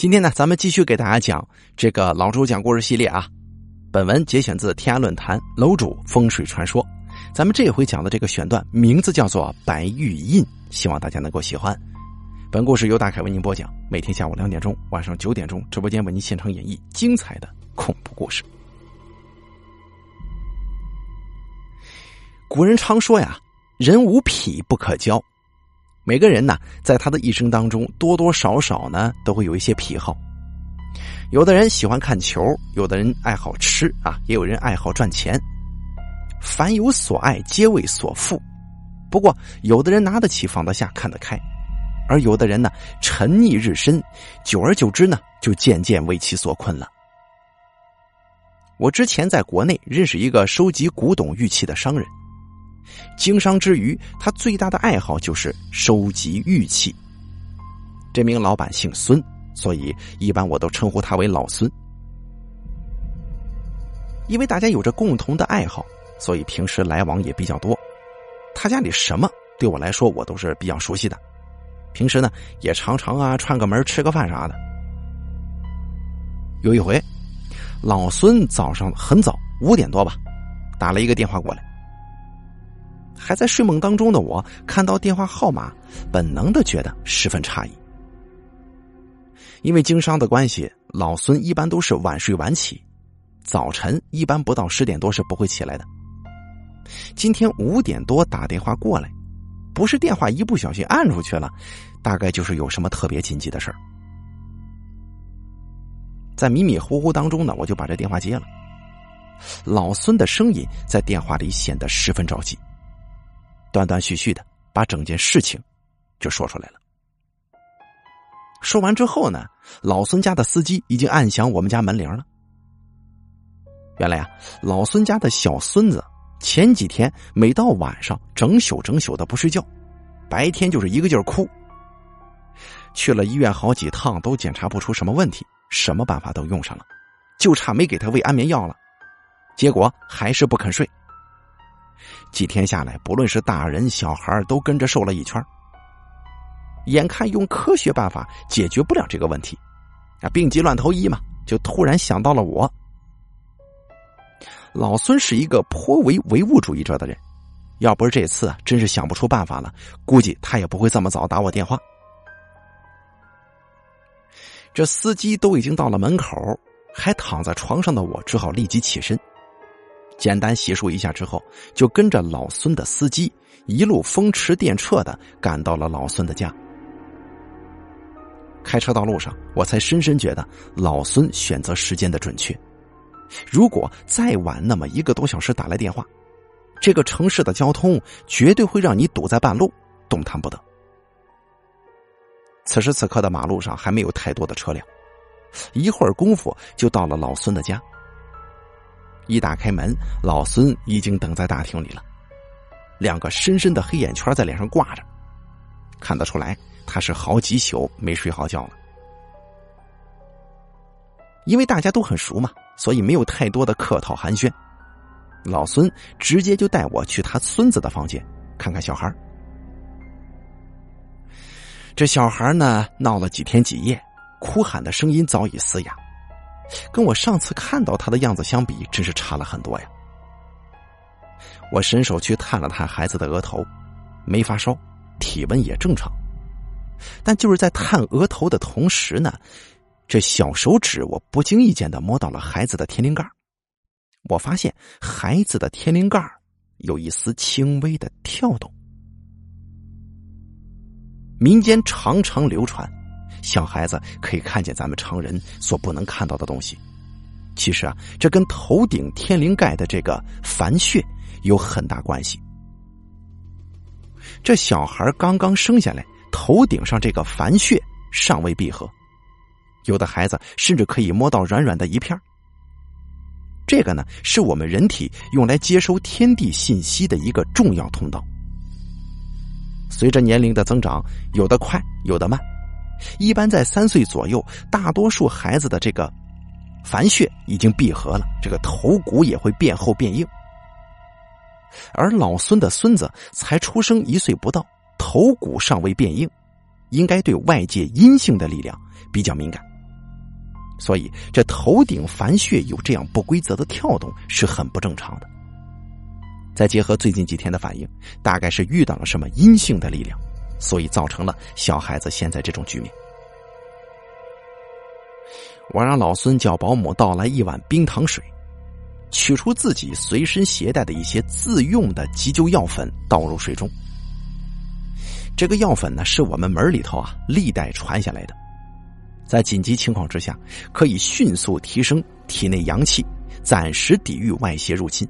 今天呢，咱们继续给大家讲这个老周讲故事系列啊。本文节选自天涯论坛楼主风水传说。咱们这回讲的这个选段名字叫做《白玉印》，希望大家能够喜欢。本故事由大凯为您播讲，每天下午两点钟、晚上九点钟直播间为您现场演绎精彩的恐怖故事。古人常说呀，人无癖不可交。每个人呢，在他的一生当中，多多少少呢，都会有一些癖好。有的人喜欢看球，有的人爱好吃啊，也有人爱好赚钱。凡有所爱，皆为所负。不过，有的人拿得起，放得下，看得开；而有的人呢，沉溺日深，久而久之呢，就渐渐为其所困了。我之前在国内认识一个收集古董玉器的商人。经商之余，他最大的爱好就是收集玉器。这名老板姓孙，所以一般我都称呼他为老孙。因为大家有着共同的爱好，所以平时来往也比较多。他家里什么对我来说，我都是比较熟悉的。平时呢，也常常啊串个门、吃个饭啥的。有一回，老孙早上很早五点多吧，打了一个电话过来。还在睡梦当中的我，看到电话号码，本能的觉得十分诧异。因为经商的关系，老孙一般都是晚睡晚起，早晨一般不到十点多是不会起来的。今天五点多打电话过来，不是电话一不小心按出去了，大概就是有什么特别紧急的事儿。在迷迷糊糊当中呢，我就把这电话接了。老孙的声音在电话里显得十分着急。断断续续的把整件事情就说出来了。说完之后呢，老孙家的司机已经按响我们家门铃了。原来啊，老孙家的小孙子前几天每到晚上整宿整宿的不睡觉，白天就是一个劲儿哭。去了医院好几趟都检查不出什么问题，什么办法都用上了，就差没给他喂安眠药了，结果还是不肯睡。几天下来，不论是大人小孩都跟着瘦了一圈眼看用科学办法解决不了这个问题，啊，病急乱投医嘛，就突然想到了我。老孙是一个颇为唯物主义者的人，要不是这次，真是想不出办法了，估计他也不会这么早打我电话。这司机都已经到了门口，还躺在床上的我，只好立即起身。简单洗漱一下之后，就跟着老孙的司机一路风驰电掣的赶到了老孙的家。开车道路上，我才深深觉得老孙选择时间的准确。如果再晚那么一个多小时打来电话，这个城市的交通绝对会让你堵在半路，动弹不得。此时此刻的马路上还没有太多的车辆，一会儿功夫就到了老孙的家。一打开门，老孙已经等在大厅里了，两个深深的黑眼圈在脸上挂着，看得出来他是好几宿没睡好觉了。因为大家都很熟嘛，所以没有太多的客套寒暄。老孙直接就带我去他孙子的房间看看小孩。这小孩呢，闹了几天几夜，哭喊的声音早已嘶哑。跟我上次看到他的样子相比，真是差了很多呀。我伸手去探了探孩子的额头，没发烧，体温也正常。但就是在探额头的同时呢，这小手指我不经意间的摸到了孩子的天灵盖我发现孩子的天灵盖有一丝轻微的跳动。民间常常流传。小孩子可以看见咱们常人所不能看到的东西。其实啊，这跟头顶天灵盖的这个凡穴有很大关系。这小孩刚刚生下来，头顶上这个凡穴尚未闭合，有的孩子甚至可以摸到软软的一片这个呢，是我们人体用来接收天地信息的一个重要通道。随着年龄的增长，有的快，有的慢。一般在三岁左右，大多数孩子的这个凡穴已经闭合了，这个头骨也会变厚变硬。而老孙的孙子才出生一岁不到，头骨尚未变硬，应该对外界阴性的力量比较敏感，所以这头顶凡穴有这样不规则的跳动是很不正常的。再结合最近几天的反应，大概是遇到了什么阴性的力量，所以造成了小孩子现在这种局面。我让老孙叫保姆倒来一碗冰糖水，取出自己随身携带的一些自用的急救药粉，倒入水中。这个药粉呢，是我们门里头啊历代传下来的，在紧急情况之下，可以迅速提升体内阳气，暂时抵御外邪入侵。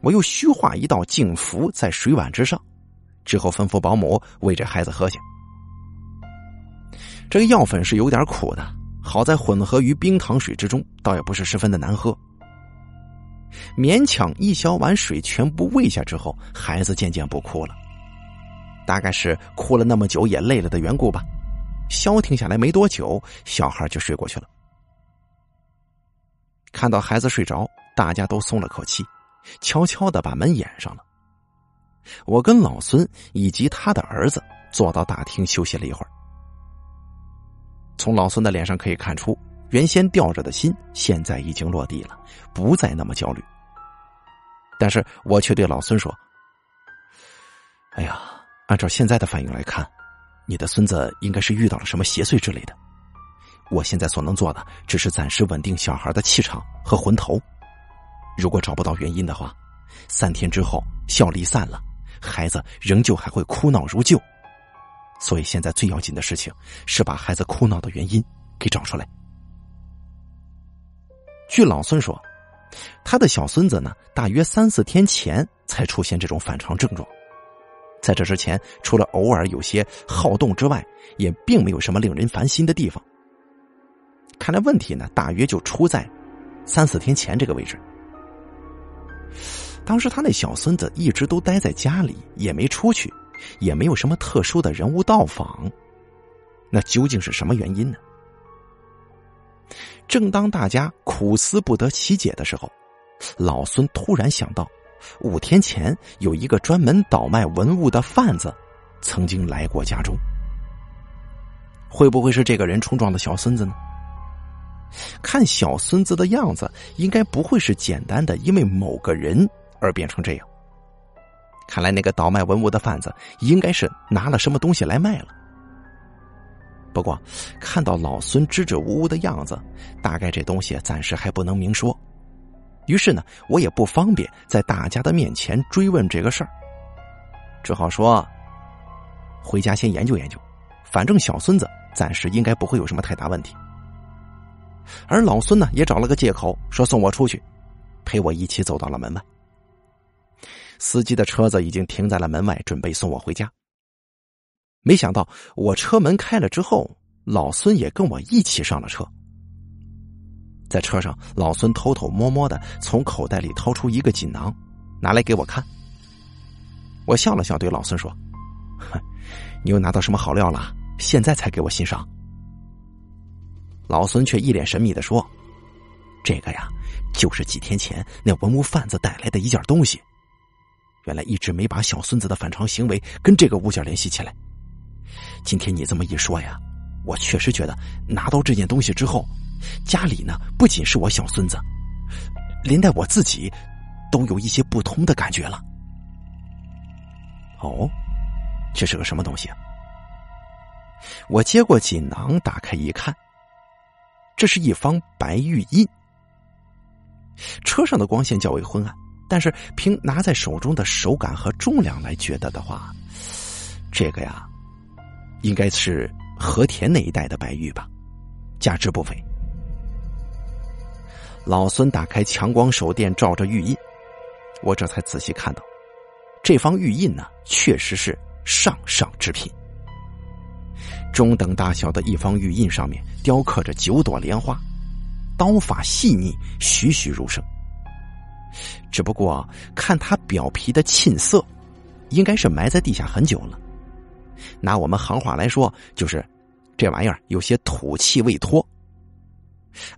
我又虚化一道净符在水碗之上，之后吩咐保姆喂这孩子喝下。这个药粉是有点苦的。好在混合于冰糖水之中，倒也不是十分的难喝。勉强一小碗水全部喂下之后，孩子渐渐不哭了。大概是哭了那么久也累了的缘故吧。消停下来没多久，小孩就睡过去了。看到孩子睡着，大家都松了口气，悄悄的把门掩上了。我跟老孙以及他的儿子坐到大厅休息了一会儿。从老孙的脸上可以看出，原先吊着的心现在已经落地了，不再那么焦虑。但是我却对老孙说：“哎呀，按照现在的反应来看，你的孙子应该是遇到了什么邪祟之类的。我现在所能做的，只是暂时稳定小孩的气场和魂头。如果找不到原因的话，三天之后效力散了，孩子仍旧还会哭闹如旧。”所以现在最要紧的事情是把孩子哭闹的原因给找出来。据老孙说，他的小孙子呢，大约三四天前才出现这种反常症状，在这之前，除了偶尔有些好动之外，也并没有什么令人烦心的地方。看来问题呢，大约就出在三四天前这个位置。当时他那小孙子一直都待在家里，也没出去。也没有什么特殊的人物到访，那究竟是什么原因呢？正当大家苦思不得其解的时候，老孙突然想到，五天前有一个专门倒卖文物的贩子，曾经来过家中。会不会是这个人冲撞的小孙子呢？看小孙子的样子，应该不会是简单的因为某个人而变成这样。看来那个倒卖文物的贩子应该是拿了什么东西来卖了。不过看到老孙支支吾吾的样子，大概这东西暂时还不能明说。于是呢，我也不方便在大家的面前追问这个事儿，只好说：回家先研究研究，反正小孙子暂时应该不会有什么太大问题。而老孙呢，也找了个借口说送我出去，陪我一起走到了门外。司机的车子已经停在了门外，准备送我回家。没想到我车门开了之后，老孙也跟我一起上了车。在车上，老孙偷偷摸摸的从口袋里掏出一个锦囊，拿来给我看。我笑了笑，对老孙说：“哼，你又拿到什么好料了？现在才给我欣赏。”老孙却一脸神秘的说：“这个呀，就是几天前那文物贩子带来的一件东西。”原来一直没把小孙子的反常行为跟这个物件联系起来。今天你这么一说呀，我确实觉得拿到这件东西之后，家里呢不仅是我小孙子，连带我自己都有一些不通的感觉了。哦，这是个什么东西啊？我接过锦囊，打开一看，这是一方白玉印。车上的光线较为昏暗。但是凭拿在手中的手感和重量来觉得的话，这个呀，应该是和田那一带的白玉吧，价值不菲。老孙打开强光手电照着玉印，我这才仔细看到，这方玉印呢，确实是上上之品。中等大小的一方玉印上面雕刻着九朵莲花，刀法细腻，栩栩如生。只不过看它表皮的沁色，应该是埋在地下很久了。拿我们行话来说，就是这玩意儿有些土气未脱。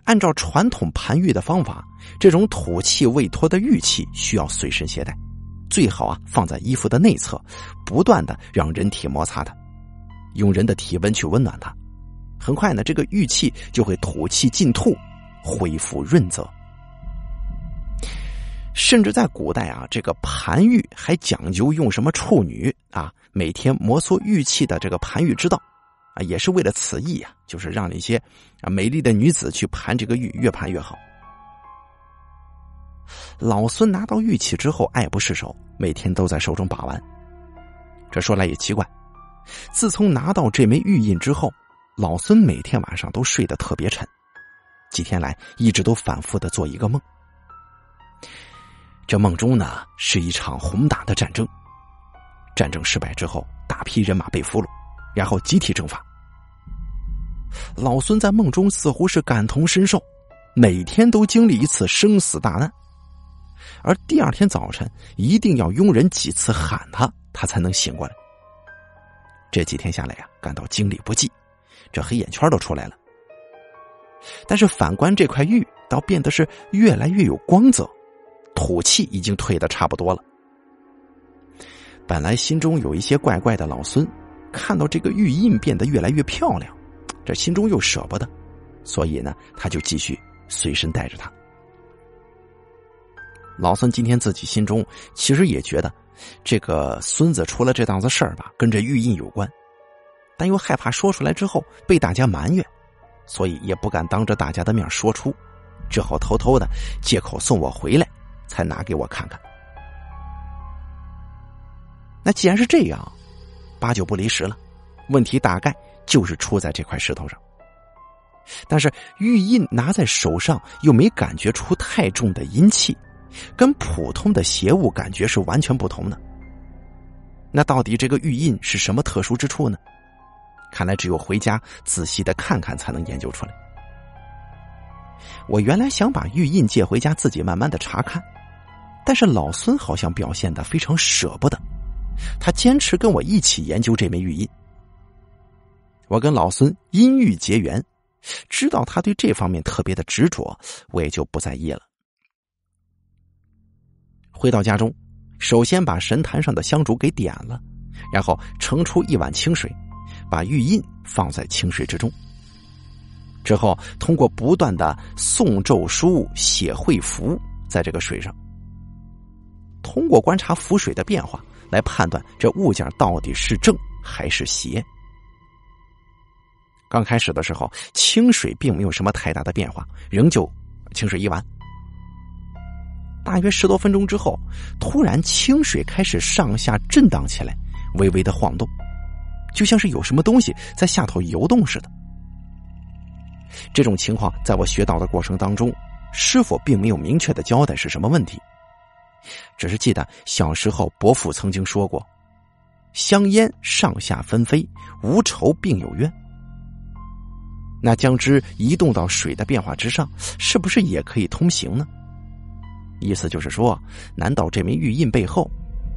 按照传统盘玉的方法，这种土气未脱的玉器需要随身携带，最好啊放在衣服的内侧，不断的让人体摩擦它，用人的体温去温暖它。很快呢，这个玉器就会吐气进吐，恢复润泽。甚至在古代啊，这个盘玉还讲究用什么处女啊，每天摩挲玉器的这个盘玉之道，啊，也是为了此意啊，就是让那些啊美丽的女子去盘这个玉，越盘越好。老孙拿到玉器之后爱不释手，每天都在手中把玩。这说来也奇怪，自从拿到这枚玉印之后，老孙每天晚上都睡得特别沉，几天来一直都反复的做一个梦。这梦中呢，是一场宏大的战争。战争失败之后，大批人马被俘虏，然后集体蒸发。老孙在梦中似乎是感同身受，每天都经历一次生死大难，而第二天早晨一定要佣人几次喊他，他才能醒过来。这几天下来呀，感到精力不济，这黑眼圈都出来了。但是反观这块玉，倒变得是越来越有光泽。土气已经退的差不多了。本来心中有一些怪怪的老孙，看到这个玉印变得越来越漂亮，这心中又舍不得，所以呢，他就继续随身带着它。老孙今天自己心中其实也觉得，这个孙子出了这档子事儿吧，跟这玉印有关，但又害怕说出来之后被大家埋怨，所以也不敢当着大家的面说出，只好偷偷的借口送我回来。才拿给我看看。那既然是这样，八九不离十了。问题大概就是出在这块石头上。但是玉印拿在手上又没感觉出太重的阴气，跟普通的邪物感觉是完全不同的。那到底这个玉印是什么特殊之处呢？看来只有回家仔细的看看才能研究出来。我原来想把玉印借回家自己慢慢的查看。但是老孙好像表现的非常舍不得，他坚持跟我一起研究这枚玉印。我跟老孙因玉结缘，知道他对这方面特别的执着，我也就不在意了。回到家中，首先把神坛上的香烛给点了，然后盛出一碗清水，把玉印放在清水之中。之后通过不断的诵咒书、写会符，在这个水上。通过观察浮水的变化来判断这物件到底是正还是邪。刚开始的时候，清水并没有什么太大的变化，仍旧清水一碗。大约十多分钟之后，突然清水开始上下震荡起来，微微的晃动，就像是有什么东西在下头游动似的。这种情况在我学到的过程当中，师傅并没有明确的交代是什么问题。只是记得小时候伯父曾经说过：“香烟上下纷飞，无仇并有冤。”那将之移动到水的变化之上，是不是也可以通行呢？意思就是说，难道这枚玉印背后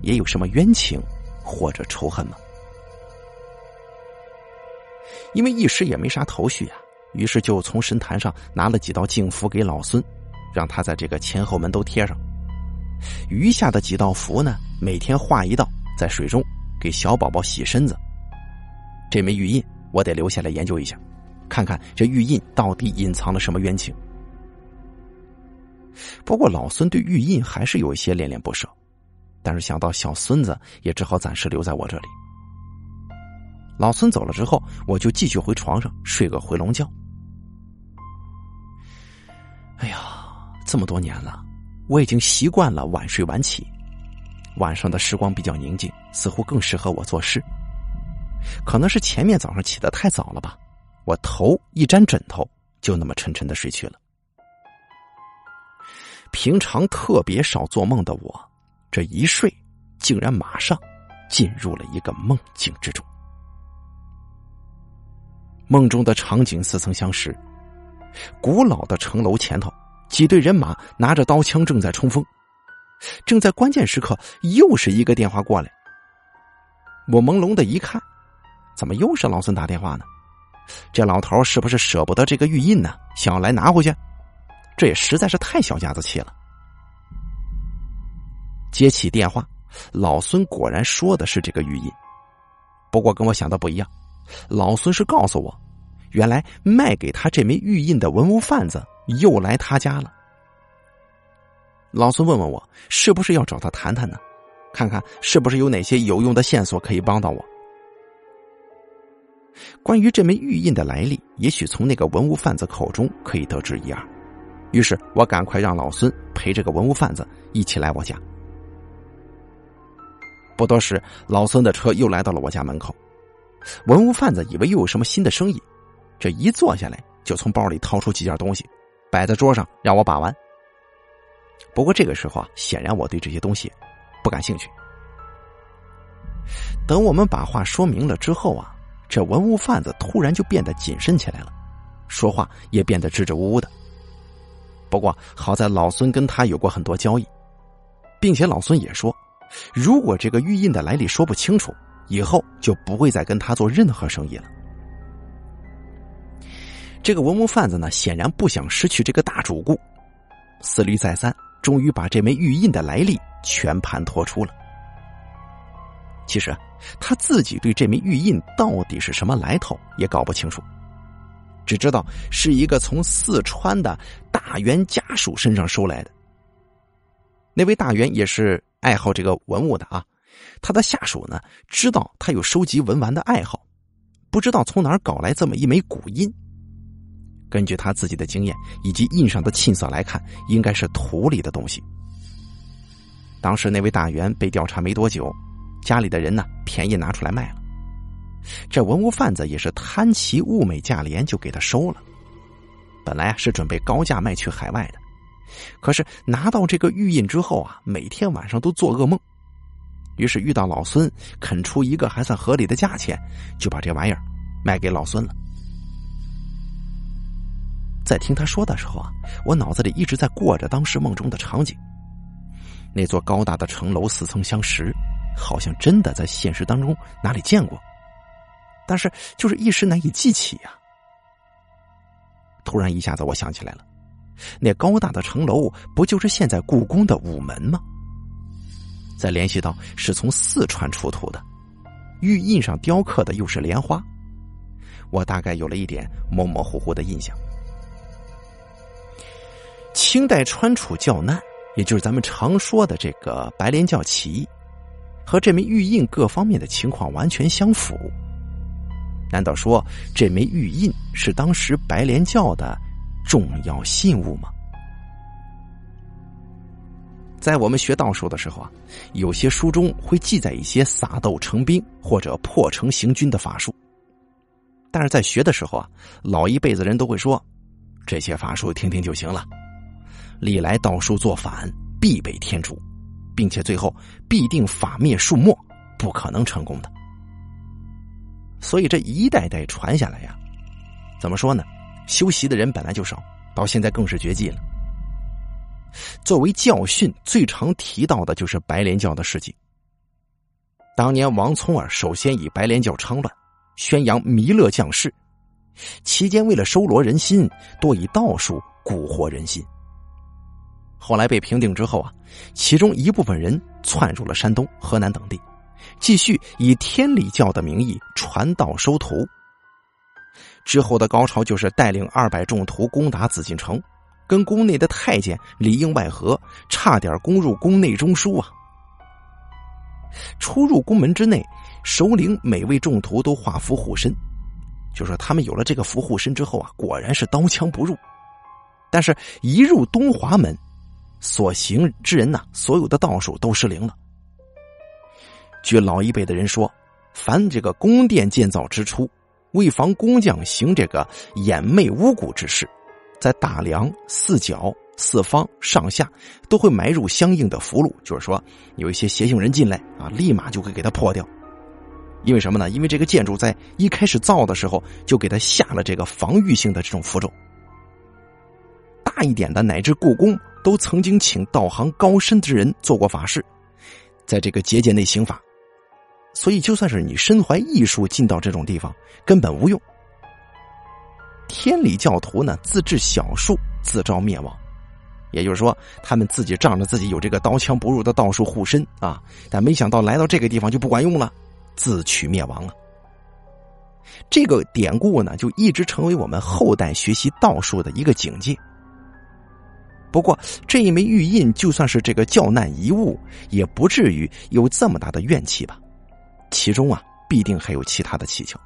也有什么冤情或者仇恨吗？因为一时也没啥头绪啊，于是就从神坛上拿了几道净符给老孙，让他在这个前后门都贴上。余下的几道符呢？每天画一道，在水中给小宝宝洗身子。这枚玉印我得留下来研究一下，看看这玉印到底隐藏了什么冤情。不过老孙对玉印还是有一些恋恋不舍，但是想到小孙子，也只好暂时留在我这里。老孙走了之后，我就继续回床上睡个回笼觉。哎呀，这么多年了。我已经习惯了晚睡晚起，晚上的时光比较宁静，似乎更适合我做事。可能是前面早上起得太早了吧，我头一沾枕头就那么沉沉的睡去了。平常特别少做梦的我，这一睡竟然马上进入了一个梦境之中。梦中的场景似曾相识，古老的城楼前头。几队人马拿着刀枪正在冲锋，正在关键时刻，又是一个电话过来。我朦胧的一看，怎么又是老孙打电话呢？这老头是不是舍不得这个玉印呢？想要来拿回去？这也实在是太小家子气了。接起电话，老孙果然说的是这个玉印，不过跟我想的不一样。老孙是告诉我，原来卖给他这枚玉印的文物贩子又来他家了。老孙问问我，是不是要找他谈谈呢？看看是不是有哪些有用的线索可以帮到我。关于这枚玉印的来历，也许从那个文物贩子口中可以得知一二。于是我赶快让老孙陪这个文物贩子一起来我家。不多时，老孙的车又来到了我家门口。文物贩子以为又有什么新的生意，这一坐下来就从包里掏出几件东西，摆在桌上让我把玩。不过这个时候啊，显然我对这些东西不感兴趣。等我们把话说明了之后啊，这文物贩子突然就变得谨慎起来了，说话也变得支支吾吾的。不过好在老孙跟他有过很多交易，并且老孙也说，如果这个玉印的来历说不清楚，以后就不会再跟他做任何生意了。这个文物贩子呢，显然不想失去这个大主顾，思虑再三。终于把这枚玉印的来历全盘托出了。其实他自己对这枚玉印到底是什么来头也搞不清楚，只知道是一个从四川的大员家属身上收来的。那位大员也是爱好这个文物的啊，他的下属呢知道他有收集文玩的爱好，不知道从哪儿搞来这么一枚古印。根据他自己的经验以及印上的沁色来看，应该是土里的东西。当时那位大员被调查没多久，家里的人呢便宜拿出来卖了。这文物贩子也是贪其物美价廉，就给他收了。本来是准备高价卖去海外的，可是拿到这个玉印之后啊，每天晚上都做噩梦。于是遇到老孙肯出一个还算合理的价钱，就把这玩意儿卖给老孙了。在听他说的时候啊，我脑子里一直在过着当时梦中的场景。那座高大的城楼似曾相识，好像真的在现实当中哪里见过，但是就是一时难以记起呀。突然一下子我想起来了，那高大的城楼不就是现在故宫的午门吗？再联系到是从四川出土的，玉印上雕刻的又是莲花，我大概有了一点模模糊糊的印象。清代川楚教难，也就是咱们常说的这个白莲教起义，和这枚玉印各方面的情况完全相符。难道说这枚玉印是当时白莲教的重要信物吗？在我们学道术的时候啊，有些书中会记载一些撒豆成兵或者破城行军的法术，但是在学的时候啊，老一辈子人都会说，这些法术听听就行了。历来道术作反，必被天诛，并且最后必定法灭术没，不可能成功的。所以这一代代传下来呀，怎么说呢？修习的人本来就少，到现在更是绝迹了。作为教训，最常提到的就是白莲教的事迹。当年王聪儿首先以白莲教昌乱，宣扬弥勒降世，期间为了收罗人心，多以道术蛊惑人心。后来被平定之后啊，其中一部分人窜入了山东、河南等地，继续以天理教的名义传道收徒。之后的高潮就是带领二百众徒攻打紫禁城，跟宫内的太监里应外合，差点攻入宫内中枢啊！出入宫门之内，首领每位众徒都画符护身，就说他们有了这个符护身之后啊，果然是刀枪不入。但是，一入东华门。所行之人呐，所有的道术都失灵了。据老一辈的人说，凡这个宫殿建造之初，为防工匠行这个掩媚巫蛊之事，在大梁四角、四方、上下都会埋入相应的符箓，就是说有一些邪性人进来啊，立马就会给他破掉。因为什么呢？因为这个建筑在一开始造的时候就给他下了这个防御性的这种符咒。大一点的，乃至故宫。都曾经请道行高深之人做过法事，在这个结界内行法，所以就算是你身怀异术进到这种地方，根本无用。天理教徒呢，自制小术，自招灭亡。也就是说，他们自己仗着自己有这个刀枪不入的道术护身啊，但没想到来到这个地方就不管用了，自取灭亡了。这个典故呢，就一直成为我们后代学习道术的一个警戒。不过，这一枚玉印就算是这个教难遗物，也不至于有这么大的怨气吧？其中啊，必定还有其他的蹊跷。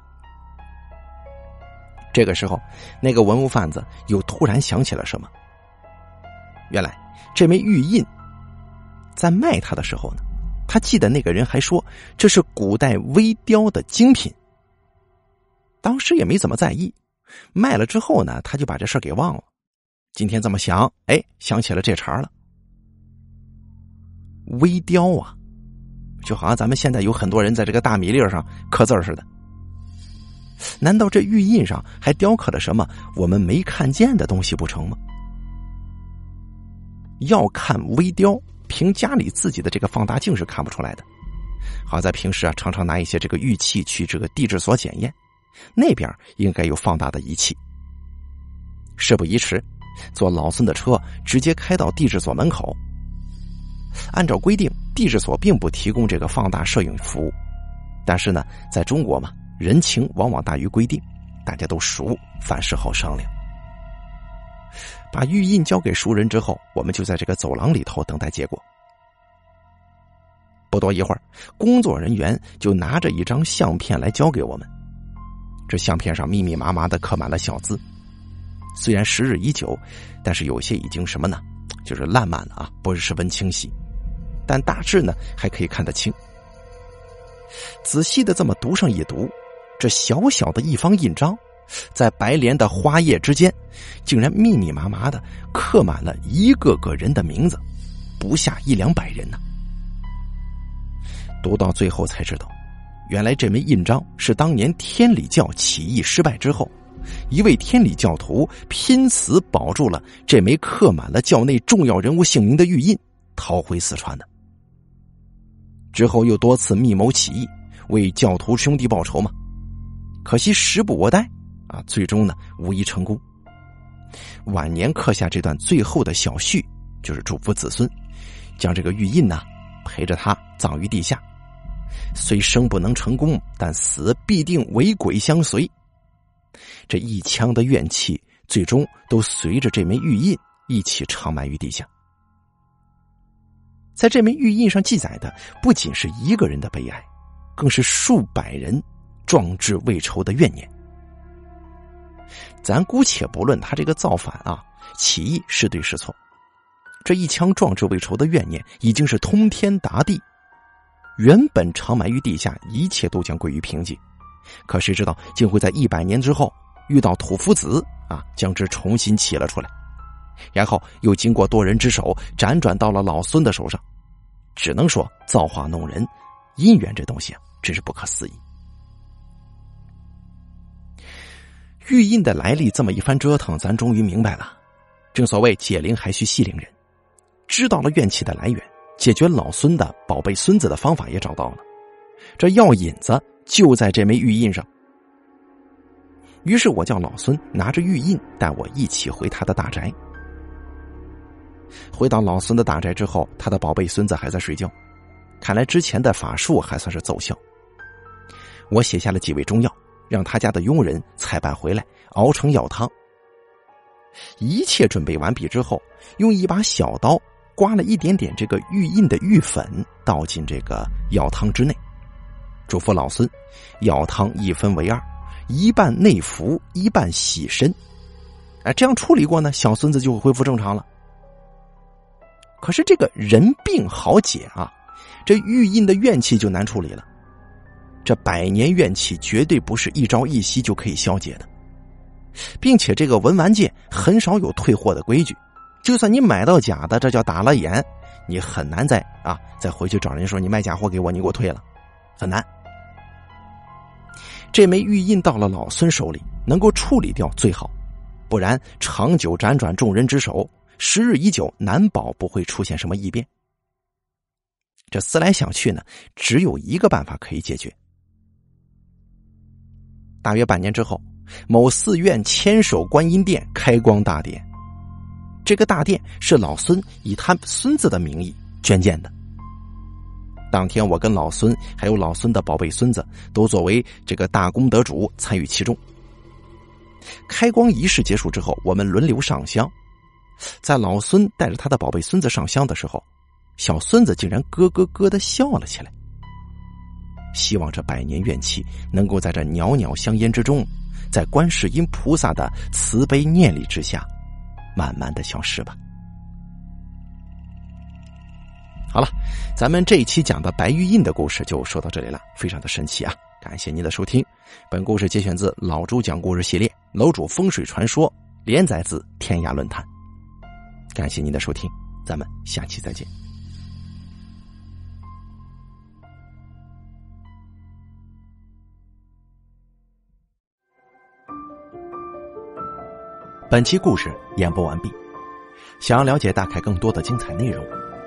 这个时候，那个文物贩子又突然想起了什么。原来，这枚玉印在卖它的时候呢，他记得那个人还说这是古代微雕的精品。当时也没怎么在意，卖了之后呢，他就把这事给忘了。今天这么想，哎，想起了这茬了。微雕啊，就好像咱们现在有很多人在这个大米粒上刻字似的。难道这玉印上还雕刻了什么我们没看见的东西不成吗？要看微雕，凭家里自己的这个放大镜是看不出来的。好在平时啊，常常拿一些这个玉器去这个地质所检验，那边应该有放大的仪器。事不宜迟。坐老孙的车，直接开到地质所门口。按照规定，地质所并不提供这个放大摄影服务，但是呢，在中国嘛，人情往往大于规定，大家都熟，凡事好商量。把玉印交给熟人之后，我们就在这个走廊里头等待结果。不多一会儿，工作人员就拿着一张相片来交给我们。这相片上密密麻麻的刻满了小字。虽然时日已久，但是有些已经什么呢？就是烂漫了啊，不是十分清晰。但大致呢还可以看得清。仔细的这么读上一读，这小小的一方印章，在白莲的花叶之间，竟然密密麻麻的刻满了一个个人的名字，不下一两百人呢。读到最后才知道，原来这枚印章是当年天理教起义失败之后。一位天理教徒拼死保住了这枚刻满了教内重要人物姓名的玉印，逃回四川的。之后又多次密谋起义，为教徒兄弟报仇嘛。可惜时不我待，啊，最终呢无一成功。晚年刻下这段最后的小序，就是嘱咐子孙，将这个玉印呢陪着他葬于地下。虽生不能成功，但死必定为鬼相随。这一腔的怨气，最终都随着这枚玉印一起长埋于地下。在这枚玉印上记载的，不仅是一个人的悲哀，更是数百人壮志未酬的怨念。咱姑且不论他这个造反啊、起义是对是错，这一腔壮志未酬的怨念，已经是通天达地。原本长埋于地下，一切都将归于平静。可谁知道，竟会在一百年之后遇到土夫子啊，将之重新起了出来，然后又经过多人之手辗转到了老孙的手上，只能说造化弄人，姻缘这东西啊，真是不可思议。玉印的来历这么一番折腾，咱终于明白了。正所谓解铃还须系铃人，知道了怨气的来源，解决老孙的宝贝孙子的方法也找到了，这药引子。就在这枚玉印上。于是我叫老孙拿着玉印带我一起回他的大宅。回到老孙的大宅之后，他的宝贝孙子还在睡觉，看来之前的法术还算是奏效。我写下了几味中药，让他家的佣人采办回来熬成药汤。一切准备完毕之后，用一把小刀刮了一点点这个玉印的玉粉，倒进这个药汤之内。嘱咐老孙，药汤一分为二，一半内服，一半洗身。哎，这样处理过呢，小孙子就会恢复正常了。可是这个人病好解啊，这玉印的怨气就难处理了。这百年怨气绝对不是一朝一夕就可以消解的，并且这个文玩界很少有退货的规矩，就算你买到假的，这叫打了眼，你很难再啊再回去找人说你卖假货给我，你给我退了，很难。这枚玉印到了老孙手里，能够处理掉最好，不然长久辗转众人之手，时日已久，难保不会出现什么异变。这思来想去呢，只有一个办法可以解决。大约半年之后，某寺院千手观音殿开光大典，这个大殿是老孙以他孙子的名义捐建的。当天我跟老孙还有老孙的宝贝孙子都作为这个大功德主参与其中。开光仪式结束之后，我们轮流上香。在老孙带着他的宝贝孙子上香的时候，小孙子竟然咯咯咯的笑了起来。希望这百年怨气能够在这袅袅香烟之中，在观世音菩萨的慈悲念力之下，慢慢的消失吧。好了，咱们这一期讲的白玉印的故事就说到这里了，非常的神奇啊！感谢您的收听，本故事节选自老朱讲故事系列《楼主风水传说》，连载自天涯论坛。感谢您的收听，咱们下期再见。本期故事演播完毕，想要了解大凯更多的精彩内容，